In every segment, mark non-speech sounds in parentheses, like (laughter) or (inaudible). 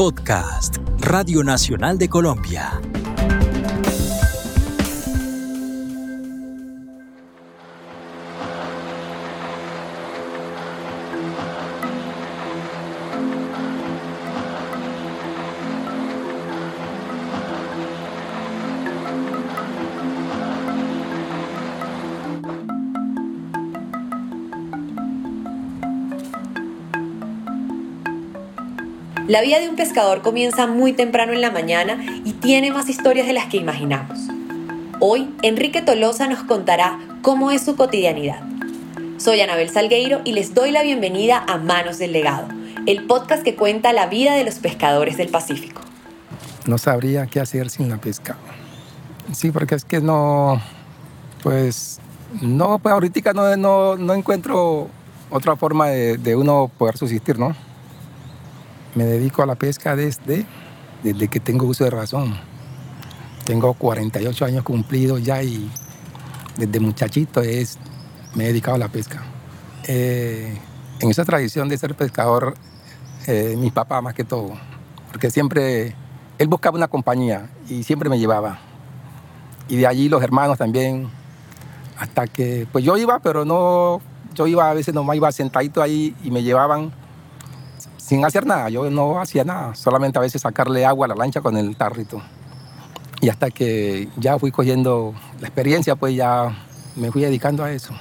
Podcast, Radio Nacional de Colombia. La vida de un pescador comienza muy temprano en la mañana y tiene más historias de las que imaginamos. Hoy, Enrique Tolosa nos contará cómo es su cotidianidad. Soy Anabel Salgueiro y les doy la bienvenida a Manos del Legado, el podcast que cuenta la vida de los pescadores del Pacífico. No sabría qué hacer sin la pesca. Sí, porque es que no, pues, no, pues ahorita no, no, no encuentro otra forma de, de uno poder subsistir, ¿no? Me dedico a la pesca desde, desde que tengo uso de razón. Tengo 48 años cumplidos ya y desde muchachito es, me he dedicado a la pesca. Eh, en esa tradición de ser pescador, eh, mi papá más que todo, porque siempre él buscaba una compañía y siempre me llevaba. Y de allí los hermanos también, hasta que, pues yo iba, pero no, yo iba a veces nomás iba sentadito ahí y me llevaban sin hacer nada. Yo no hacía nada, solamente a veces sacarle agua a la lancha con el tarrito. Y hasta que ya fui cogiendo la experiencia, pues ya me fui dedicando a eso.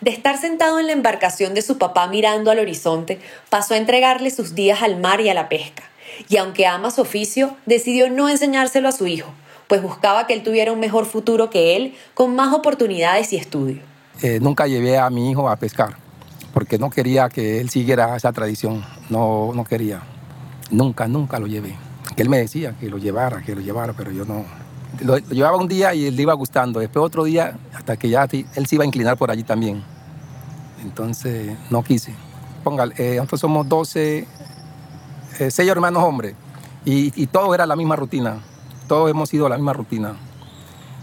De estar sentado en la embarcación de su papá mirando al horizonte, pasó a entregarle sus días al mar y a la pesca. Y aunque ama su oficio, decidió no enseñárselo a su hijo, pues buscaba que él tuviera un mejor futuro que él, con más oportunidades y estudio. Eh, nunca llevé a mi hijo a pescar, porque no quería que él siguiera esa tradición, no, no quería. Nunca, nunca lo llevé. Él me decía que lo llevara, que lo llevara, pero yo no. Lo, lo llevaba un día y él le iba gustando, después otro día, hasta que ya él se iba a inclinar por allí también. Entonces, no quise. Póngale, eh, nosotros somos 12, eh, seis hermanos hombres, y, todo era la misma rutina. Todos hemos ido a la misma rutina.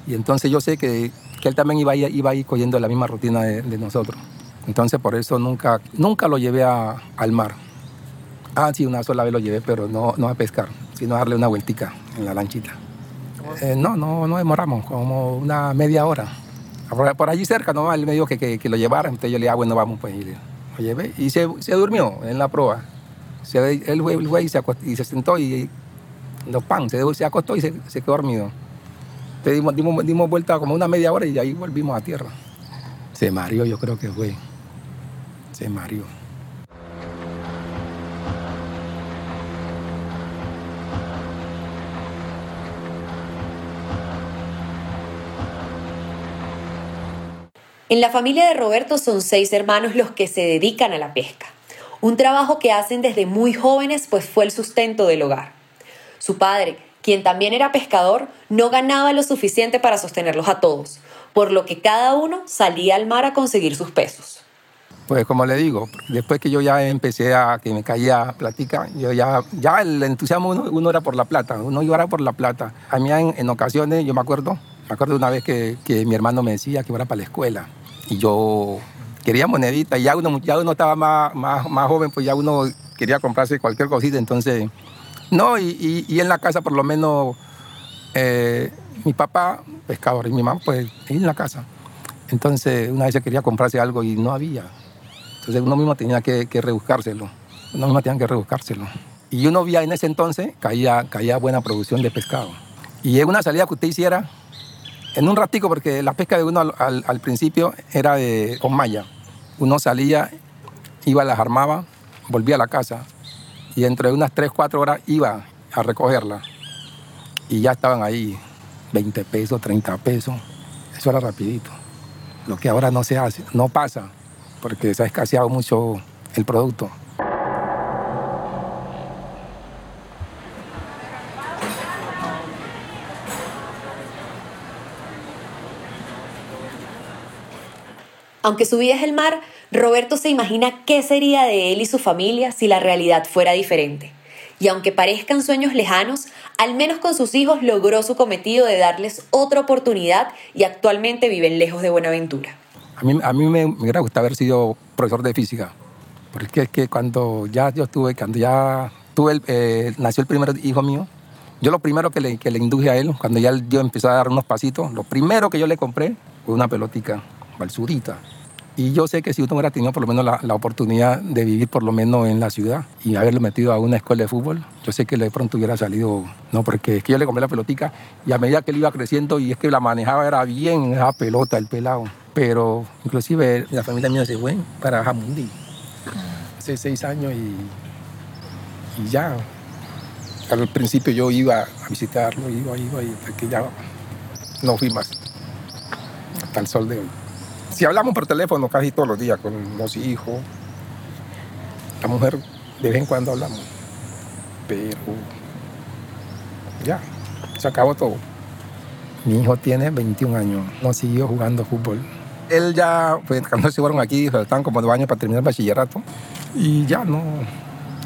Y entonces yo sé que, él también iba iba a ir cogiendo la misma rutina de, de, nosotros. Entonces por eso nunca, nunca lo llevé a, al mar. Ah, sí, una sola vez lo llevé, pero no, a pescar, sino a darle una vueltica en la lanchita. Eh, no, no, no demoramos, como una media hora. Por, allí cerca, ¿no? Él me dijo que, lo llevara, entonces yo le dije, ah, bueno, vamos, pues. Y lo llevé y se, se durmió en la proa. Se, él fue, él fue y, se acostó, y se sentó y los pan, se, se acostó y se, se quedó dormido. Entonces dimos, dimos, dimos, vuelta como una media hora y ahí volvimos a tierra. Se mareó, yo creo que fue. Se mareó. En la familia de Roberto son seis hermanos los que se dedican a la pesca, un trabajo que hacen desde muy jóvenes pues fue el sustento del hogar. Su padre, quien también era pescador, no ganaba lo suficiente para sostenerlos a todos, por lo que cada uno salía al mar a conseguir sus pesos. Pues como le digo, después que yo ya empecé a que me caía platica, yo ya, ya el entusiasmo uno, era por la plata, uno iba por la plata. A mí en, en ocasiones, yo me acuerdo, me acuerdo una vez que, que mi hermano me decía que iba para la escuela y yo quería monedita ya uno, ya uno estaba más, más, más joven, pues ya uno quería comprarse cualquier cosita, entonces, no, y, y, y en la casa por lo menos eh, mi papá, pescador, y mi mamá, pues en la casa. Entonces, una vez quería comprarse algo y no había. Entonces, uno mismo tenía que, que rebuscárselo. Uno mismo tenía que rebuscárselo. Y uno veía en ese entonces, caía, caía buena producción de pescado. Y en una salida que usted hiciera, en un ratico, porque la pesca de uno al, principio era de, con malla. Uno salía, iba, las armaba, volvía a la casa y entre unas 3, 4 horas iba a recogerla. Y ya estaban ahí 20 pesos, 30 pesos. Eso era rapidito. Lo que ahora no se hace, no pasa, porque se ha escaseado mucho el producto. Aunque su vida es el mar, Roberto se imagina qué sería de él y su familia si la realidad fuera diferente. y aunque parezcan sueños lejanos, al menos con sus hijos logró su cometido de darles otra oportunidad y actualmente viven lejos de Buenaventura. A mí, a mí me, me hubiera gustado haber sido profesor de física, porque es que cuando ya yo tuve, cuando ya tuve el, eh, nació el primer hijo mío, yo lo primero que le, que le induje a él, cuando ya yo empecé a dar unos pasitos, lo primero que yo le compré fue una pelotica, balsurita. Y yo sé que si uno hubiera tenido por lo menos la, la, oportunidad de vivir por lo menos en la ciudad y haberlo metido a una escuela de fútbol, yo sé que de pronto hubiera salido, no, porque es que yo le compré la pelotica y a medida que él iba creciendo y es que la manejaba era bien esa pelota, el pelado. Pero inclusive la familia mía se fue para Jamundi hace seis años y, y ya. Al principio yo iba a visitarlo, iba, iba, y hasta que ya no fui más hasta el sol de hoy. Si hablamos por teléfono casi todos los días con los hijos, la mujer de vez en cuando hablamos, pero ya, se acabó todo. Mi hijo tiene 21 años, no siguió jugando fútbol. Él ya, pues, cuando se fueron aquí, estaban como dos años para terminar el bachillerato y ya no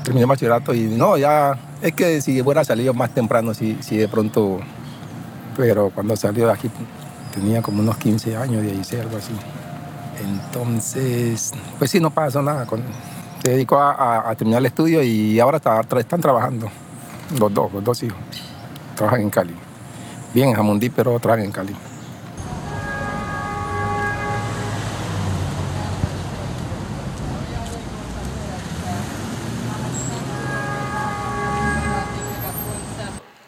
terminé el bachillerato y no, ya es que si hubiera salido más temprano, si, si de pronto, pero cuando salió de aquí tenía como unos 15 años, 16, algo así. Entonces, pues sí, no pasó nada. Con, se dedicó a, terminar el estudio y ahora está, están trabajando, los dos, los dos hijos. Trabajan en Cali. Bien en Jamundí, pero trabajan en Cali.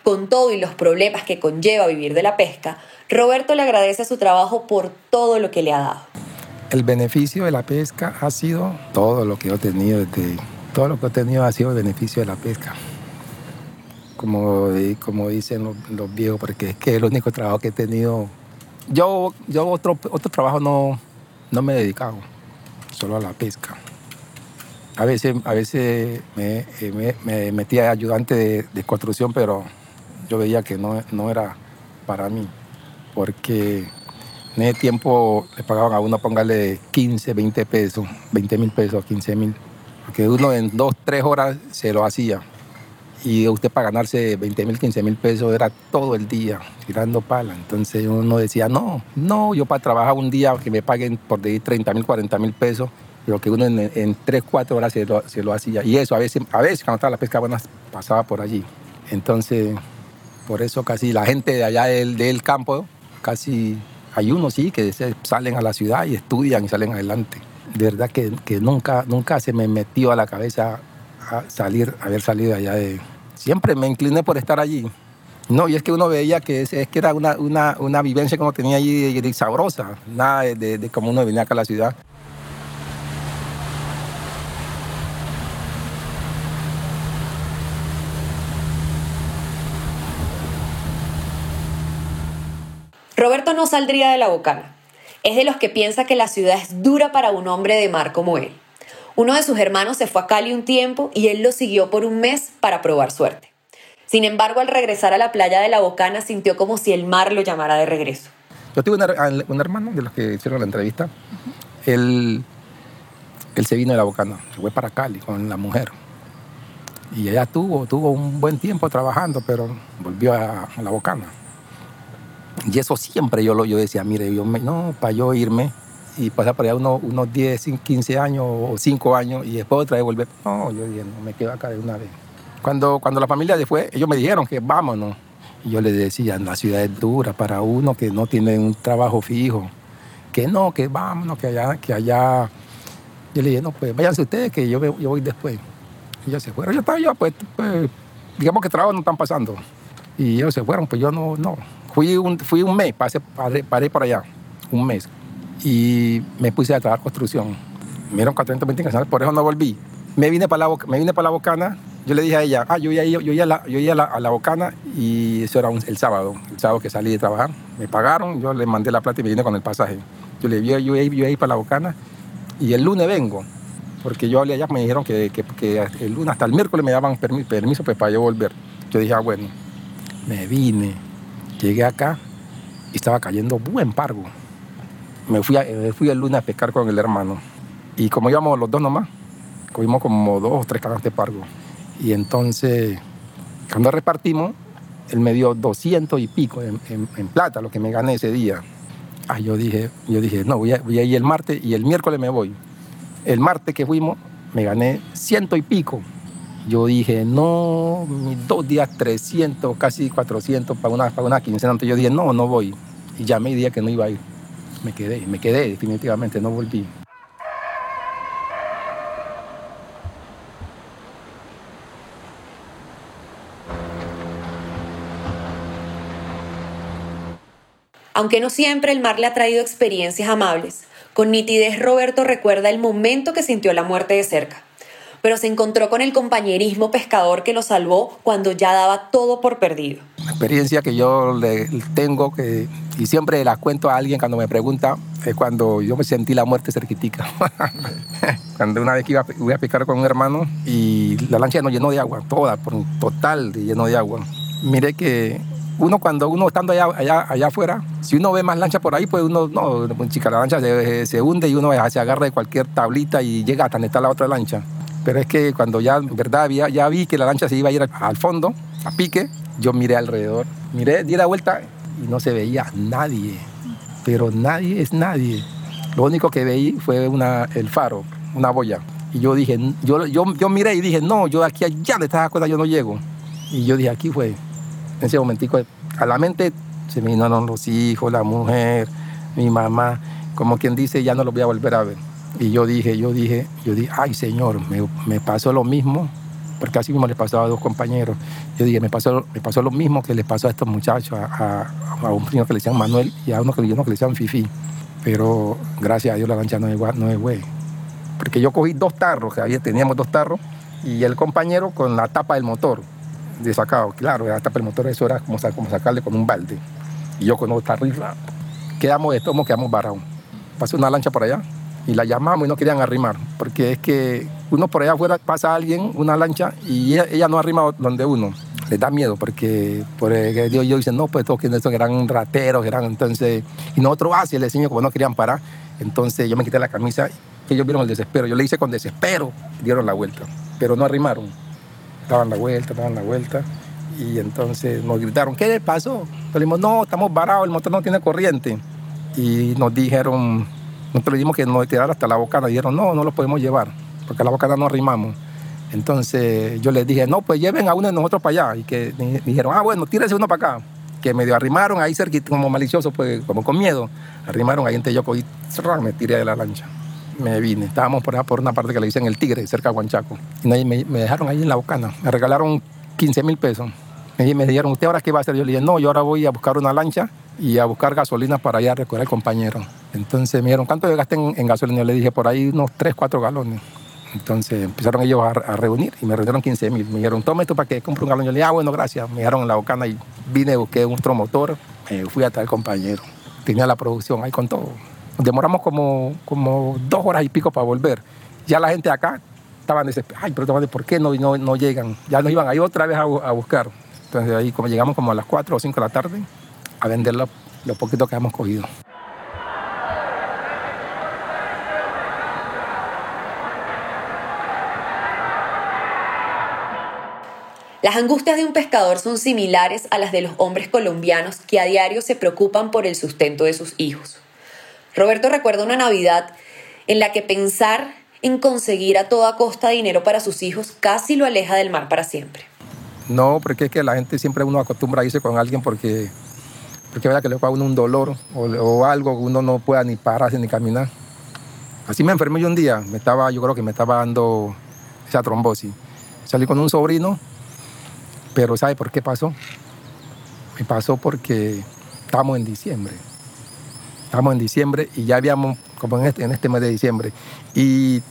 Con todo y los problemas que conlleva vivir de la pesca, Roberto le agradece su trabajo por todo lo que le ha dado. El beneficio de la pesca ha sido todo lo que he tenido, desde, todo lo que he tenido ha sido el beneficio de la pesca. Como, como dicen los, viejos, porque es que es el único trabajo que he tenido. Yo, yo otro, otro trabajo no, no me he dedicado, solo a la pesca. A veces, a veces me, me, me metía ayudante de, de construcción, pero yo veía que no, no era para mí, porque en ese tiempo le pagaban a uno, póngale 15, 20 pesos, 20 mil pesos, 15 mil, porque uno en dos, tres horas se lo hacía. Y usted para ganarse 20 mil, 15 mil pesos era todo el día tirando pala. Entonces uno decía, no, no, yo para trabajar un día que me paguen por decir 30 mil, 40 mil pesos, pero que uno en, en 3, 4 horas se lo, se lo, hacía. Y eso a veces, a veces cuando estaba la pesca buena pasaba por allí. Entonces por eso casi la gente de allá del, del campo, casi hay unos sí que salen a la ciudad y estudian y salen adelante. De verdad que, nunca, nunca se me metió a la cabeza a salir, haber salido allá de... Siempre me incliné por estar allí. No, y es que uno veía que es, que era una, una, una, vivencia uno tenía allí sabrosa, nada de, de, de como uno venía acá a la ciudad. Roberto no saldría de la bocana. Es de los que piensa que la ciudad es dura para un hombre de mar como él. Uno de sus hermanos se fue a Cali un tiempo y él lo siguió por un mes para probar suerte. Sin embargo, al regresar a la playa de la Bocana sintió como si el mar lo llamara de regreso. Yo tuve un, hermano de los que hicieron la entrevista. Él, se vino de la Bocana, se fue para Cali con la mujer. Y ella tuvo, un buen tiempo trabajando, pero volvió a la Bocana. Y eso siempre yo lo yo decía, mire, yo me, no, para yo irme y pasar por allá unos, unos 10, 15 años o 5 años y después otra vez volver. No, yo dije, no, me quedo acá de una vez. Cuando, cuando la familia se fue, ellos me dijeron que vámonos. Y yo les decía, la ciudad es dura para uno que no tiene un trabajo fijo. Que no, que vámonos, que allá, que allá. Yo le dije, no, pues váyanse ustedes, que yo, yo voy después. Y ellos se fueron. Yo estaba yo, pues, pues digamos que trabajo no están pasando. Y ellos se fueron, pues yo no, no. Fui un, fui un mes, pasé, paré, paré por allá, un mes. Y me puse a trabajar construcción. Me dieron 420 por eso no volví. Me vine para la, me vine para la Bocana. Yo le dije a ella, ah, yo iba, yo iba, a, la, yo a, la, a la Bocana y eso era un, el sábado, el sábado que salí de trabajar. Me pagaron, yo le mandé la plata y me vine con el pasaje. Yo le dije, yo, yo, yo iba a ir para la Bocana y el lunes vengo. Porque yo hablé allá, me dijeron que, que, que el lunes hasta el miércoles me daban permiso, permiso pues, para yo volver. Yo dije, ah, bueno, me vine, llegué acá y estaba cayendo buen pargo. Me fui, a, me fui el lunes a pescar con el hermano. Y como íbamos los dos nomás, cogimos como dos o tres canastas de pargo. Y entonces, cuando repartimos, él me dio 200 y pico en, plata, lo que me gané ese día. Ah, yo dije, yo dije, no, voy a, voy a ir el martes y el miércoles me voy. El martes que fuimos, me gané ciento y pico. Yo dije, no, dos días 300, casi 400 para una, para una quincena. Entonces yo dije, no, no voy. Y ya me dije que no iba a ir. Me quedé, me quedé definitivamente, no volví. Aunque no siempre el mar le ha traído experiencias amables, con nitidez Roberto recuerda el momento que sintió la muerte de cerca, pero se encontró con el compañerismo pescador que lo salvó cuando ya daba todo por perdido. La experiencia que yo le tengo que, y siempre la cuento a alguien cuando me pregunta es cuando yo me sentí la muerte cerquitica. (laughs) cuando una vez que iba, a pescar con un hermano y la lancha nos llenó de agua, toda, por total de lleno de agua. Mire que uno cuando uno estando allá, allá, allá afuera, si uno ve más lancha por ahí, pues uno, no, chica, la lancha se, hunde y uno se agarra de cualquier tablita y llega hasta donde está la otra lancha. Pero es que cuando ya, verdad, ya vi que la lancha se iba a ir al fondo, a pique, yo miré alrededor, miré, di la vuelta y no se veía nadie. Pero nadie es nadie. Lo único que veí fue una, el faro, una boya. Y yo dije, yo, yo, yo miré y dije, no, yo aquí allá de estas cosas yo no llego. Y yo dije, aquí fue en ese momentico a la mente se me vinieron los hijos, la mujer, mi mamá, como quien dice, ya no los voy a volver a ver. Y yo dije, yo dije, yo dije, ay Señor, me, pasó lo mismo, porque así mismo le pasó a dos compañeros. Yo dije, me pasó, me pasó lo mismo que le pasó a estos muchachos, a, un niño que le decían Manuel y a uno que, uno que le decían Fifi. Pero gracias a Dios la lancha no es, no es güey. Porque yo cogí dos tarros, que ahí teníamos dos tarros, y el compañero con la tapa del motor de sacado. Claro, hasta el motor eso era como, como sacarle con un balde. Y yo con otra rifla, quedamos de tomo, quedamos varados. Pasó una lancha por allá y la llamamos y no querían arrimar, porque es que uno por allá afuera pasa a alguien, una lancha, y ella, no arrima donde uno. Le da miedo porque por Dios yo dice, no, pues todos que eran rateros, eran entonces, y nosotros así ah, le enseño como no querían parar. Entonces yo me quité la camisa, y ellos vieron el desespero, yo le hice con desespero, dieron la vuelta, pero no arrimaron daban la vuelta, daban la vuelta. Y entonces nos gritaron, ¿qué le pasó? Le dijimos, no, estamos varados, el motor no tiene corriente. Y nos dijeron, nosotros le dijimos que nos tirara hasta la bocana. Dijeron, no, no lo podemos llevar, porque a la bocana no arrimamos. Entonces yo les dije, no, pues lleven a uno de nosotros para allá. Y que dijeron, ah, bueno, tírese uno para acá. Que medio arrimaron ahí cerquita, como malicioso, pues como con miedo. Arrimaron ahí en yo y me tiré de la lancha me vine. Estábamos por, por una parte que le dicen El Tigre, cerca de Huanchaco. Y me, dejaron ahí en la bocana. Me regalaron 15 mil pesos. Y me dijeron, ¿usted ahora qué va a hacer? Yo le dije, no, yo ahora voy a buscar una lancha y a buscar gasolina para ir a recoger al compañero. Entonces me dijeron, ¿cuánto yo gasté en, gasolina? Yo le dije, por ahí unos 3, 4 galones. Entonces empezaron ellos a, reunir y me reunieron 15 mil. Me dijeron, tome esto para que compre un galón. Yo le dije, ah, bueno, gracias. Me dejaron en la bocana y vine, busqué un motor, fui a traer al compañero. Tenía la producción ahí con todo. Demoramos como, como dos horas y pico para volver. Ya la gente acá estaban desesperados. Ay, pero ¿por qué no, no, no llegan? Ya nos iban ahí otra vez a, buscar. Entonces ahí como llegamos como a las 4 o 5 de la tarde a vender lo, lo poquito que hemos cogido. Las angustias de un pescador son similares a las de los hombres colombianos que a diario se preocupan por el sustento de sus hijos. Roberto recuerda una Navidad en la que pensar en conseguir a toda costa dinero para sus hijos casi lo aleja del mar para siempre. No, porque es que la gente siempre uno acostumbra a irse con alguien porque, porque vea que le a uno un dolor o, o, algo que uno no pueda ni pararse ni caminar. Así me enfermé yo un día, me estaba, yo creo que me estaba dando esa trombosis. Salí con un sobrino, pero ¿sabe por qué pasó? Me pasó porque estamos en diciembre. Estamos en diciembre y ya habíamos, como en este, en este mes de diciembre, y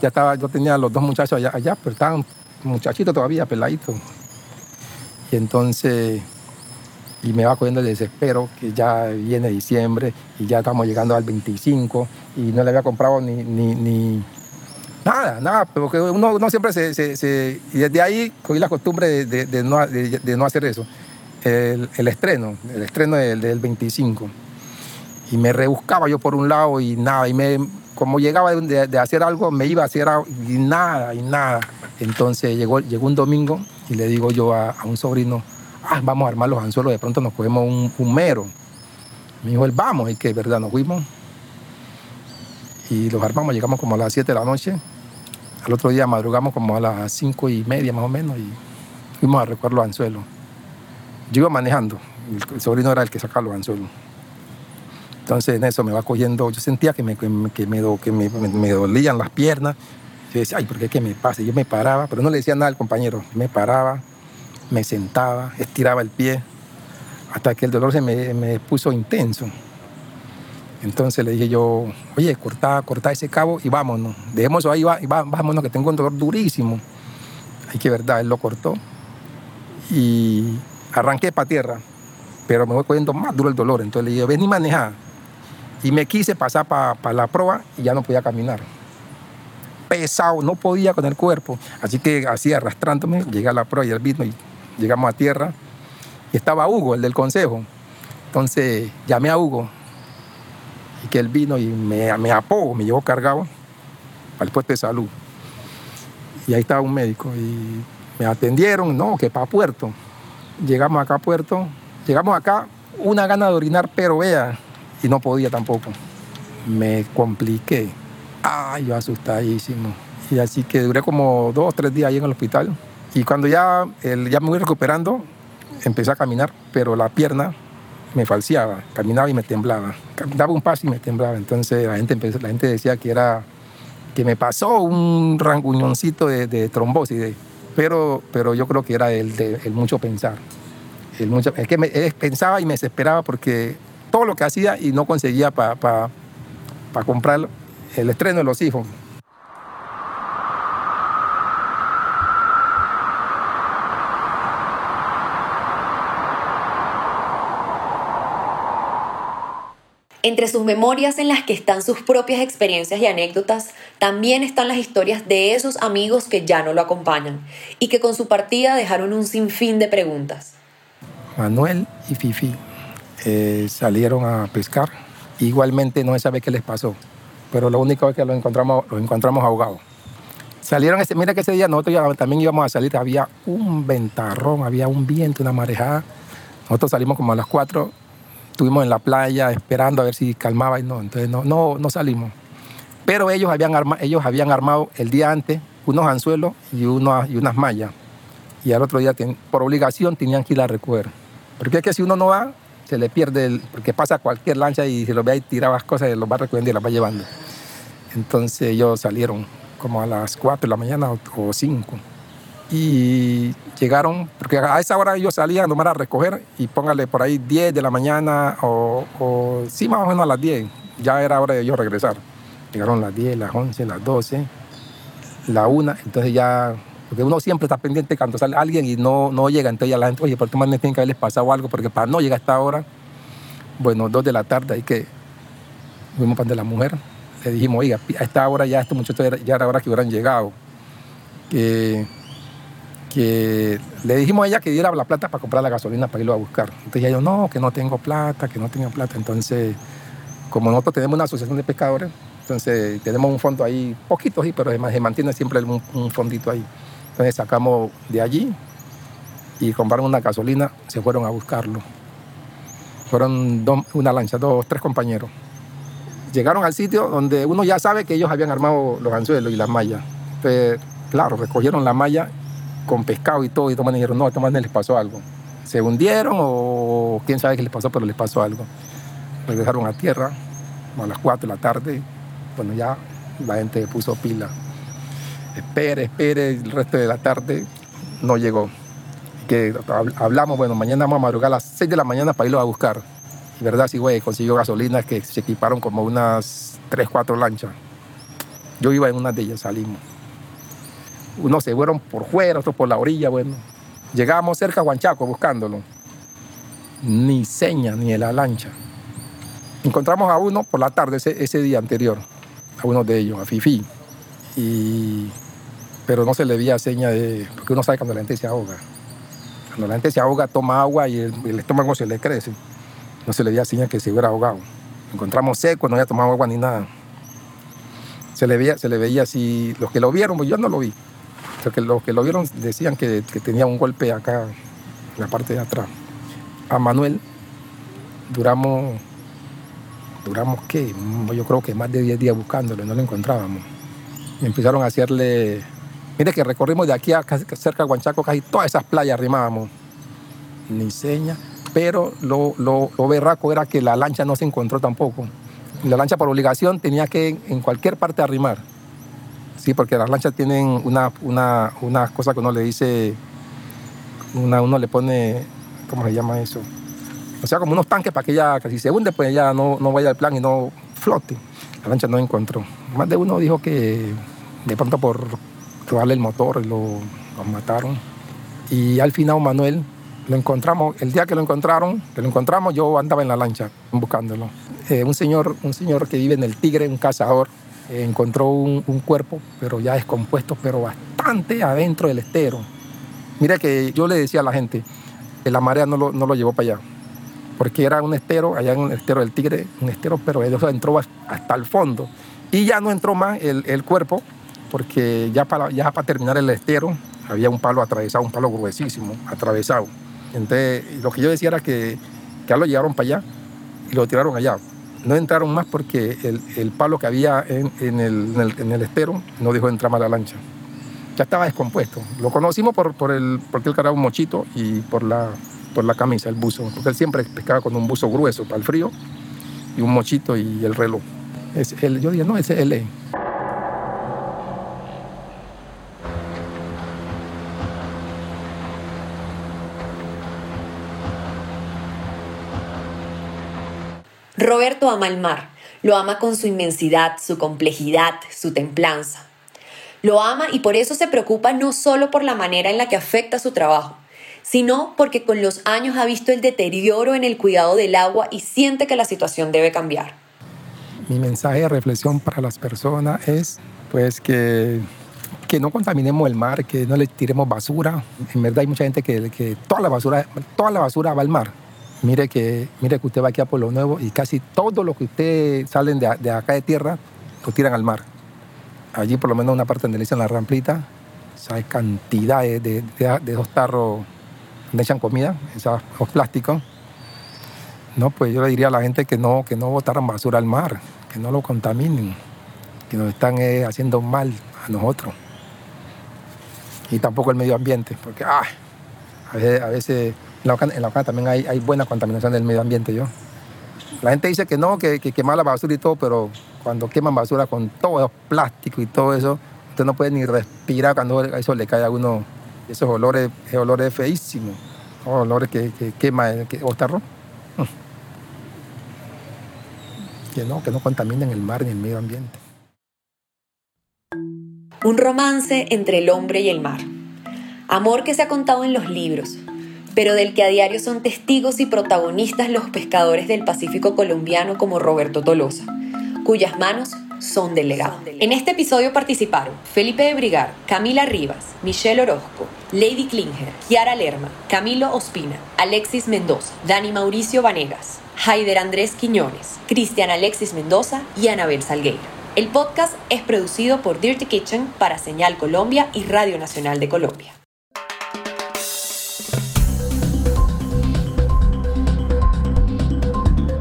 ya estaba, yo tenía los dos muchachos allá, allá pero estaban muchachitos todavía, peladitos. Y entonces, y me va cogiendo el desespero que ya viene diciembre y ya estamos llegando al 25 y no le había comprado ni, ni, nada, nada, porque uno, uno siempre se, se, Y desde ahí cogí la costumbre de, de, no, de no, hacer eso. El, el, estreno, el estreno del, del 25 y me rebuscaba yo por un lado y nada, y me, como llegaba de, hacer algo, me iba a hacer algo y nada, y nada. Entonces llegó, llegó un domingo y le digo yo a, a un sobrino, ah, vamos a armar los anzuelos, de pronto nos cogemos un, un mero. Me dijo él, vamos, y que verdad, nos fuimos. Y los armamos, llegamos como a las 7 de la noche. Al otro día madrugamos como a las 5 y media más o menos y fuimos a recoger los anzuelos. Yo iba manejando, el, sobrino era el que sacaba los anzuelos. Entonces en eso me va cogiendo, yo sentía que me, que me, que que me- dolían las piernas. Yo decía, ay, ¿por qué qué me pasa? Yo me paraba, pero no le decía nada al compañero. Me paraba, me sentaba, estiraba el pie, hasta que el dolor se me, puso intenso. Entonces le dije yo, oye, corta, corta ese cabo y vámonos. Dejemos ahí, va, vámonos, que tengo un dolor durísimo. Ay, que verdad, él lo cortó. Y arranqué para tierra, pero me voy cogiendo más duro el dolor. Entonces le dije, ven y manejar. Y me quise pasar para la prueba y ya no podía caminar. Pesado, no podía con el cuerpo. Así que así arrastrándome, llegué a la prueba y él vino y llegamos a tierra. Y estaba Hugo, el del consejo. Entonces llamé a Hugo y que él vino y me, me apó, me llevó cargado al puesto de salud. Y ahí estaba un médico y me atendieron, no, que para Puerto. Llegamos acá a Puerto, llegamos acá, una gana de orinar, pero vea, y no podía tampoco. Me compliqué. Ay, yo asustadísimo. Y así que duré como dos o tres días ahí en el hospital. Y cuando ya, el- ya me voy recuperando, empecé a caminar, pero la pierna me falseaba. Caminaba y me temblaba. Daba un paso y me temblaba. Entonces la gente, la gente decía que era que me pasó un ranguñoncito de, de trombosis. de- pero, pero yo creo que era el, de, el mucho pensar. El mucho, es que me, pensaba y me desesperaba porque todo lo que hacía y no conseguía para comprar el estreno de los hijos. Entre sus memorias en las que están sus propias experiencias y anécdotas, también están las historias de esos amigos que ya no lo acompañan y que con su partida dejaron un sinfín de preguntas. Manuel y Fifi eh, salieron a pescar. Igualmente no se sabe qué les pasó, pero lo único es que los encontramos, los encontramos ahogados. Salieron ese, mira que ese día nosotros también íbamos a salir, había un ventarrón, había un viento, una marejada. Nosotros salimos como a las 4, estuvimos en la playa esperando a ver si calmaba y no, entonces no, no, no salimos. Pero ellos habían, arma, ellos habían armado el día antes unos anzuelos y, unos, y unas mallas. Y al otro día, ten- por obligación, tenían que ir a recoger. Porque es que si uno no va, se le pierde, el, porque pasa cualquier lancha y se lo ve ahí tiraba las cosas y los va recogiendo y las va llevando. Entonces ellos salieron como a las 4 de la mañana o 5. Y llegaron, porque a esa hora ellos salían nomás a recoger y póngale por ahí 10 de la mañana o, sí, más o menos a las 10. Ya era hora de ellos regresar. Llegaron las 10, las 11, las 12, la 1. Entonces ya, porque uno siempre está pendiente cuando sale alguien y no, no llega. Entonces ya la gente, oye, ¿por qué más me tiene que haberles pasado algo? Porque para no llegar a esta hora, bueno, 2 de la tarde, hay que fuimos para de la mujer. Le dijimos, oiga, a esta hora ya estos muchachos ya era hora que hubieran llegado. Que, que le dijimos a ella que diera la plata para comprar la gasolina para irlo a buscar. Entonces ella dijo, no, que no tengo plata, que no tengo plata. Entonces, como nosotros tenemos una asociación de pescadores, entonces tenemos un fondo ahí, poquito sí, pero se ma- se mantiene siempre un, fondito ahí. Entonces sacamos de allí y compraron una gasolina, se fueron a buscarlo. Fueron una lancha, dos, tres compañeros llegaron al sitio donde uno ya sabe que ellos habían armado los anzuelos y las mallas. Entonces, claro, recogieron la malla con pescado y todo, y toman dijeron, no, a estos manes les pasó algo. Se hundieron o quién sabe qué les pasó, pero les pasó algo. Regresaron a tierra a las 4 de la tarde. Bueno, ya la gente puso pila. Espere, espere, el resto de la tarde no llegó. Que hab- hablamos, bueno, mañana vamos a madrugar a las 6 de la mañana para irlo a buscar. Verdad, sí, güey, consiguió gasolina que se equiparon como unas 3, 4 lanchas. Yo iba en una de ellas, salimos. Unos se fueron por fuera, otros por la orilla, bueno. Llegamos cerca a Huanchaco buscándolo. Ni seña, ni la lancha. Encontramos a uno por la tarde, ese, día anterior, a uno de ellos, a Fifi. Pero no se le veía seña de. Porque uno sabe cuando la gente se ahoga. Cuando la gente se ahoga, toma agua y el, el estómago se le crece. No se le veía señal que se hubiera ahogado. Encontramos seco, no había tomado agua ni nada. Se le veía, se le veía así, los que lo vieron, pues yo no lo vi. Que los que lo vieron decían que, que tenía un golpe acá en la parte de atrás. A Manuel duramos, duramos qué, yo creo que más de 10 días buscándolo, no lo encontrábamos. Empezaron a hacerle, mire que recorrimos de aquí a cerca de Huanchaco casi todas esas playas rimábamos, ni seña, pero lo, lo, lo berraco era que la lancha no se encontró tampoco. La lancha por obligación tenía que en cualquier parte arrimar. Sí, porque las lanchas tienen una, una, una cosa que uno le dice, una, uno le pone, ¿cómo se llama eso? O sea, como unos tanques para que ya, que si se hunde, pues ya no, no vaya al plan y no flote. La lancha no encontró. Más de uno dijo que de pronto por robarle el motor lo, lo mataron. Y al final Manuel lo encontramos, el día que lo encontraron, que lo encontramos, yo andaba en la lancha buscándolo. Eh, un, señor, un señor que vive en el Tigre, un cazador, encontró un, un, cuerpo, pero ya descompuesto, pero bastante adentro del estero. Mira que yo le decía a la gente que la marea no lo, no lo llevó para allá, porque era un estero, allá en el estero del Tigre, un estero, pero eso entró hasta el fondo. Y ya no entró más el, el cuerpo, porque ya para, ya para terminar el estero había un palo atravesado, un palo gruesísimo, atravesado. Entonces, lo que yo decía era que, que ya lo llevaron para allá y lo tiraron allá. No entraron más porque el, el palo que había en, en, el, en, el, estero no dejó entrar más la lancha. Ya estaba descompuesto. Lo conocimos por, por el, porque él cargaba un mochito y por la, por la camisa, el buzo. Porque él siempre pescaba con un buzo grueso para el frío y un mochito y el reloj. Es él, yo dije, no, ese es él. Roberto ama el mar, lo ama con su inmensidad, su complejidad, su templanza. Lo ama y por eso se preocupa no solo por la manera en la que afecta su trabajo, sino porque con los años ha visto el deterioro en el cuidado del agua y siente que la situación debe cambiar. Mi mensaje de reflexión para las personas es pues que, que no contaminemos el mar, que no le tiremos basura. En verdad hay mucha gente que, que toda, la basura, toda la basura va al mar. Mire que, mire que usted va aquí a Pueblo Nuevo y casi todo lo que usted salen de, de acá de tierra lo tiran al mar. Allí por lo menos una parte donde le dicen la ramplita, hay cantidad de, de, de, esos tarros donde echan comida, esos, plásticos. No, pues yo le diría a la gente que no, que no botaran basura al mar, que no lo contaminen, que nos están eh, haciendo mal a nosotros. Y tampoco el medio ambiente, porque ah, a veces, a veces en la Ocana también hay, hay, buena contaminación del medio ambiente. Yo. La gente dice que no, que, que quemar la basura y todo, pero cuando queman basura con todo el plástico y todo eso, usted no puede ni respirar cuando eso le cae a uno esos olores, esos olores feísimos, olores que, que quema que, otarro. Que no, que no contaminen el mar ni el medio ambiente. Un romance entre el hombre y el mar. Amor que se ha contado en los libros, pero del que a diario son testigos y protagonistas los pescadores del Pacífico colombiano como Roberto Tolosa, cuyas manos son del legado. En este episodio participaron Felipe de Brigar, Camila Rivas, Michelle Orozco, Lady Klinger, Kiara Lerma, Camilo Ospina, Alexis Mendoza, Dani Mauricio Vanegas, Haider Andrés Quiñones, Cristian Alexis Mendoza y Anabel Salgueira. El podcast es producido por Dirty Kitchen para Señal Colombia y Radio Nacional de Colombia.